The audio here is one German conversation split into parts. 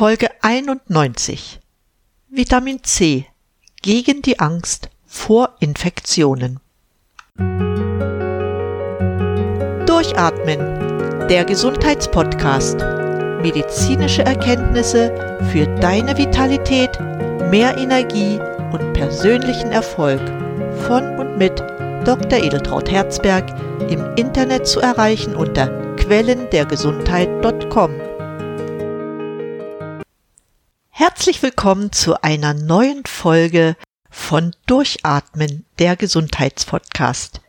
Folge 91 Vitamin C gegen die Angst vor Infektionen. Durchatmen, der Gesundheitspodcast. Medizinische Erkenntnisse für deine Vitalität, mehr Energie und persönlichen Erfolg von und mit Dr. Edeltraut Herzberg im Internet zu erreichen unter quellendergesundheit.com. Herzlich willkommen zu einer neuen Folge von Durchatmen, der Gesundheitspodcast.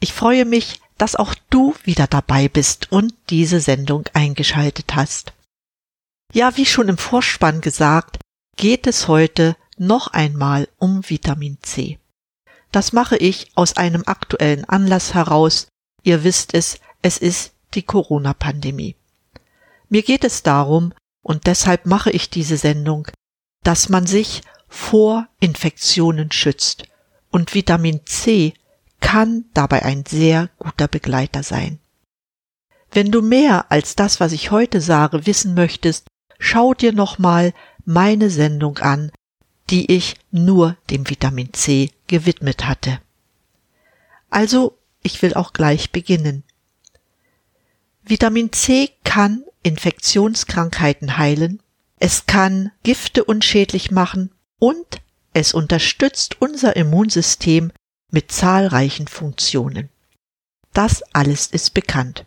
Ich freue mich, dass auch du wieder dabei bist und diese Sendung eingeschaltet hast. Ja, wie schon im Vorspann gesagt, geht es heute noch einmal um Vitamin C. Das mache ich aus einem aktuellen Anlass heraus. Ihr wisst es, es ist die Corona-Pandemie. Mir geht es darum, und deshalb mache ich diese Sendung, dass man sich vor Infektionen schützt. Und Vitamin C kann dabei ein sehr guter Begleiter sein. Wenn du mehr als das, was ich heute sage, wissen möchtest, schau dir nochmal meine Sendung an, die ich nur dem Vitamin C gewidmet hatte. Also, ich will auch gleich beginnen. Vitamin C kann Infektionskrankheiten heilen, es kann Gifte unschädlich machen und es unterstützt unser Immunsystem mit zahlreichen Funktionen. Das alles ist bekannt.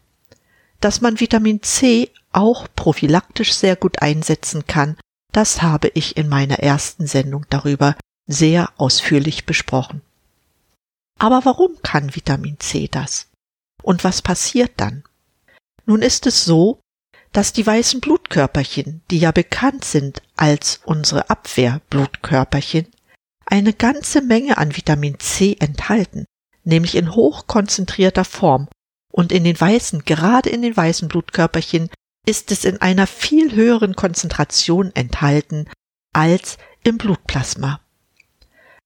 Dass man Vitamin C auch prophylaktisch sehr gut einsetzen kann, das habe ich in meiner ersten Sendung darüber sehr ausführlich besprochen. Aber warum kann Vitamin C das? Und was passiert dann? Nun ist es so, dass die weißen Blutkörperchen, die ja bekannt sind als unsere Abwehrblutkörperchen, eine ganze Menge an Vitamin C enthalten, nämlich in hochkonzentrierter Form, und in den weißen, gerade in den weißen Blutkörperchen, ist es in einer viel höheren Konzentration enthalten als im Blutplasma.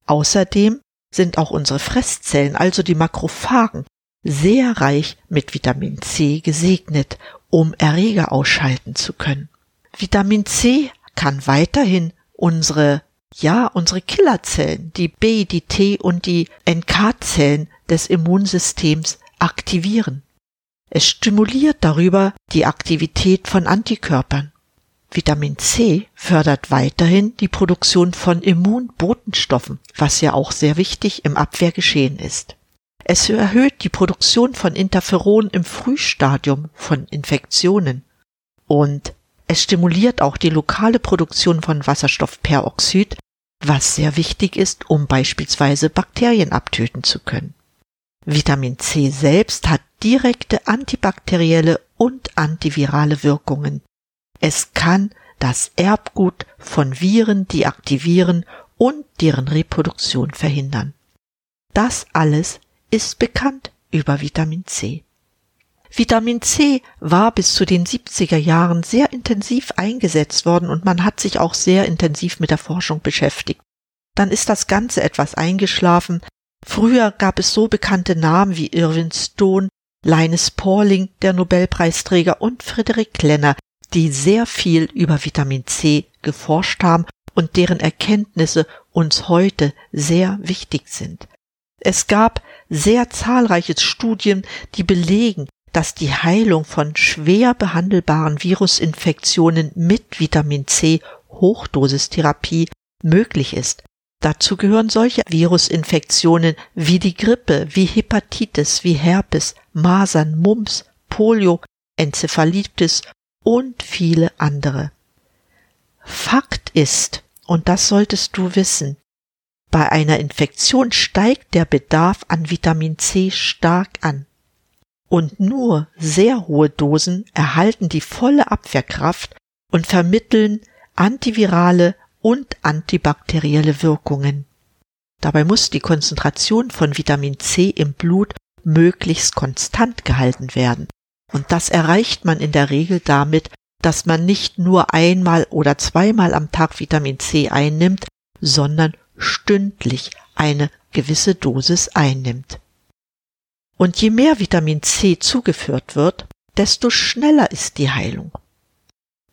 Außerdem sind auch unsere Fresszellen, also die Makrophagen, sehr reich mit Vitamin C gesegnet, um Erreger ausschalten zu können. Vitamin C kann weiterhin unsere, ja, unsere Killerzellen, die B, die T und die NK-Zellen des Immunsystems aktivieren. Es stimuliert darüber die Aktivität von Antikörpern. Vitamin C fördert weiterhin die Produktion von Immunbotenstoffen, was ja auch sehr wichtig im Abwehrgeschehen ist. Es erhöht die Produktion von Interferon im Frühstadium von Infektionen und es stimuliert auch die lokale Produktion von Wasserstoffperoxid, was sehr wichtig ist, um beispielsweise Bakterien abtöten zu können. Vitamin C selbst hat direkte antibakterielle und antivirale Wirkungen. Es kann das Erbgut von Viren deaktivieren und deren Reproduktion verhindern. Das alles ist bekannt über Vitamin C. Vitamin C war bis zu den 70er Jahren sehr intensiv eingesetzt worden und man hat sich auch sehr intensiv mit der Forschung beschäftigt. Dann ist das Ganze etwas eingeschlafen. Früher gab es so bekannte Namen wie Irwin Stone, Linus Pauling, der Nobelpreisträger und Friedrich Klenner, die sehr viel über Vitamin C geforscht haben und deren Erkenntnisse uns heute sehr wichtig sind. Es gab sehr zahlreiche Studien, die belegen, dass die Heilung von schwer behandelbaren Virusinfektionen mit Vitamin C Hochdosistherapie möglich ist. Dazu gehören solche Virusinfektionen wie die Grippe, wie Hepatitis, wie Herpes, Masern, Mumps, Polio, Enzephalitis und viele andere. Fakt ist, und das solltest du wissen, bei einer Infektion steigt der Bedarf an Vitamin C stark an. Und nur sehr hohe Dosen erhalten die volle Abwehrkraft und vermitteln antivirale und antibakterielle Wirkungen. Dabei muss die Konzentration von Vitamin C im Blut möglichst konstant gehalten werden. Und das erreicht man in der Regel damit, dass man nicht nur einmal oder zweimal am Tag Vitamin C einnimmt, sondern stündlich eine gewisse Dosis einnimmt. Und je mehr Vitamin C zugeführt wird, desto schneller ist die Heilung.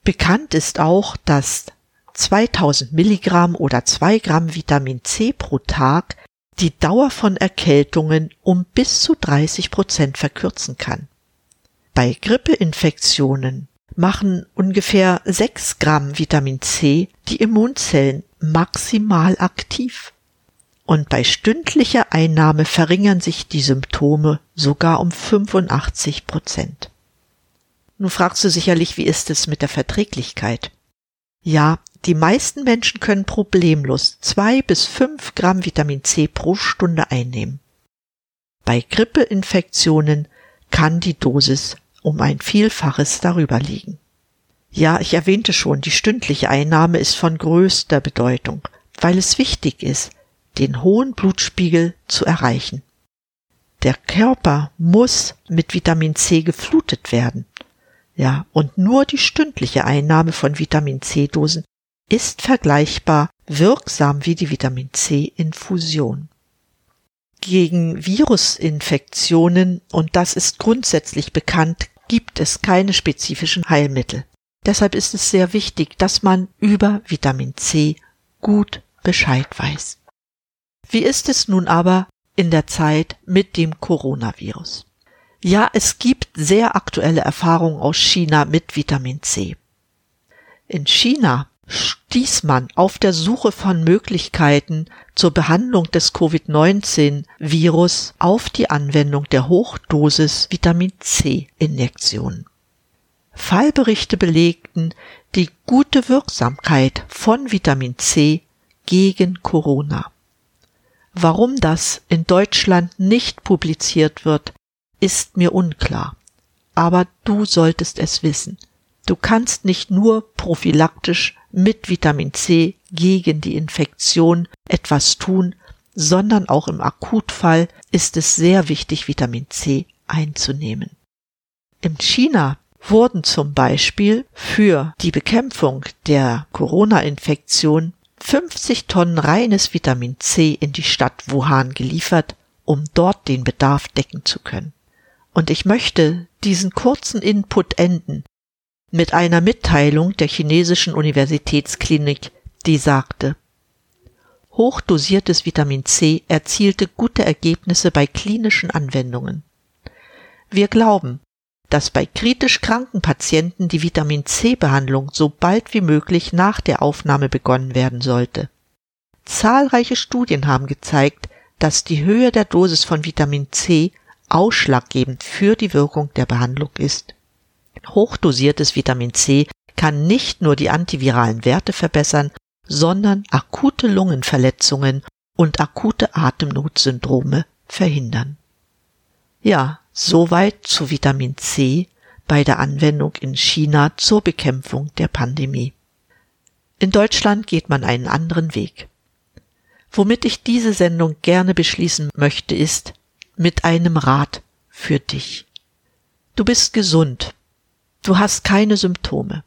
Bekannt ist auch, dass 2000 Milligramm oder 2 Gramm Vitamin C pro Tag die Dauer von Erkältungen um bis zu 30 Prozent verkürzen kann. Bei Grippeinfektionen machen ungefähr 6 Gramm Vitamin C die Immunzellen maximal aktiv. Und bei stündlicher Einnahme verringern sich die Symptome sogar um 85 Prozent. Nun fragst du sicherlich, wie ist es mit der Verträglichkeit? Ja, die meisten Menschen können problemlos zwei bis fünf Gramm Vitamin C pro Stunde einnehmen. Bei Grippeinfektionen kann die Dosis um ein Vielfaches darüber liegen. Ja, ich erwähnte schon, die stündliche Einnahme ist von größter Bedeutung, weil es wichtig ist, den hohen Blutspiegel zu erreichen. Der Körper muss mit Vitamin C geflutet werden. Ja, und nur die stündliche Einnahme von Vitamin C-Dosen ist vergleichbar wirksam wie die Vitamin C-Infusion. Gegen Virusinfektionen, und das ist grundsätzlich bekannt, gibt es keine spezifischen Heilmittel. Deshalb ist es sehr wichtig, dass man über Vitamin C gut Bescheid weiß. Wie ist es nun aber in der Zeit mit dem Coronavirus? Ja, es gibt sehr aktuelle Erfahrungen aus China mit Vitamin C. In China stieß man auf der Suche von Möglichkeiten zur Behandlung des Covid-19-Virus auf die Anwendung der Hochdosis Vitamin C-Injektionen. Fallberichte belegten die gute Wirksamkeit von Vitamin C gegen Corona. Warum das in Deutschland nicht publiziert wird, ist mir unklar. Aber du solltest es wissen. Du kannst nicht nur prophylaktisch mit Vitamin C gegen die Infektion etwas tun, sondern auch im Akutfall ist es sehr wichtig, Vitamin C einzunehmen. In China wurden zum Beispiel für die Bekämpfung der Corona-Infektion 50 Tonnen reines Vitamin C in die Stadt Wuhan geliefert, um dort den Bedarf decken zu können. Und ich möchte diesen kurzen Input enden mit einer Mitteilung der chinesischen Universitätsklinik, die sagte, Hochdosiertes Vitamin C erzielte gute Ergebnisse bei klinischen Anwendungen. Wir glauben, dass bei kritisch kranken Patienten die Vitamin C-Behandlung so bald wie möglich nach der Aufnahme begonnen werden sollte. Zahlreiche Studien haben gezeigt, dass die Höhe der Dosis von Vitamin C ausschlaggebend für die Wirkung der Behandlung ist. Hochdosiertes Vitamin C kann nicht nur die antiviralen Werte verbessern, sondern akute Lungenverletzungen und akute Atemnotsyndrome verhindern. Ja, soweit zu Vitamin C bei der Anwendung in China zur Bekämpfung der Pandemie. In Deutschland geht man einen anderen Weg. Womit ich diese Sendung gerne beschließen möchte, ist, mit einem Rat für dich. Du bist gesund. Du hast keine Symptome.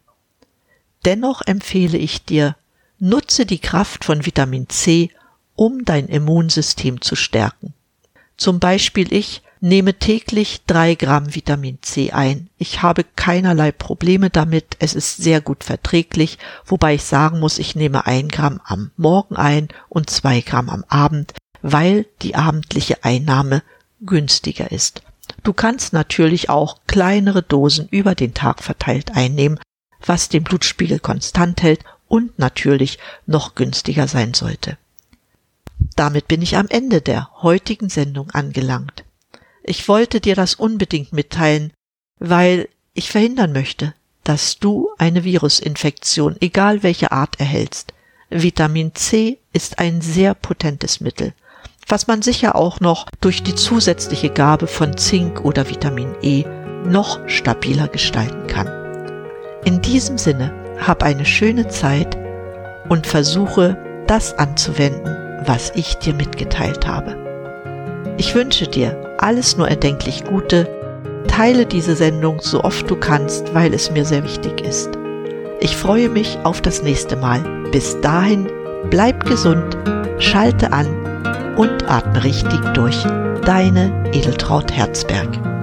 Dennoch empfehle ich dir, nutze die Kraft von Vitamin C, um dein Immunsystem zu stärken. Zum Beispiel ich nehme täglich drei Gramm Vitamin C ein. Ich habe keinerlei Probleme damit. Es ist sehr gut verträglich, wobei ich sagen muss, ich nehme ein Gramm am Morgen ein und zwei Gramm am Abend, weil die abendliche Einnahme günstiger ist. Du kannst natürlich auch kleinere Dosen über den Tag verteilt einnehmen, was den Blutspiegel konstant hält und natürlich noch günstiger sein sollte. Damit bin ich am Ende der heutigen Sendung angelangt. Ich wollte dir das unbedingt mitteilen, weil ich verhindern möchte, dass du eine Virusinfektion, egal welche Art, erhältst. Vitamin C ist ein sehr potentes Mittel was man sicher auch noch durch die zusätzliche Gabe von Zink oder Vitamin E noch stabiler gestalten kann. In diesem Sinne, hab eine schöne Zeit und versuche, das anzuwenden, was ich dir mitgeteilt habe. Ich wünsche dir alles nur erdenklich Gute, teile diese Sendung so oft du kannst, weil es mir sehr wichtig ist. Ich freue mich auf das nächste Mal. Bis dahin, bleib gesund, schalte an und atme richtig durch. Deine Edeltraut Herzberg.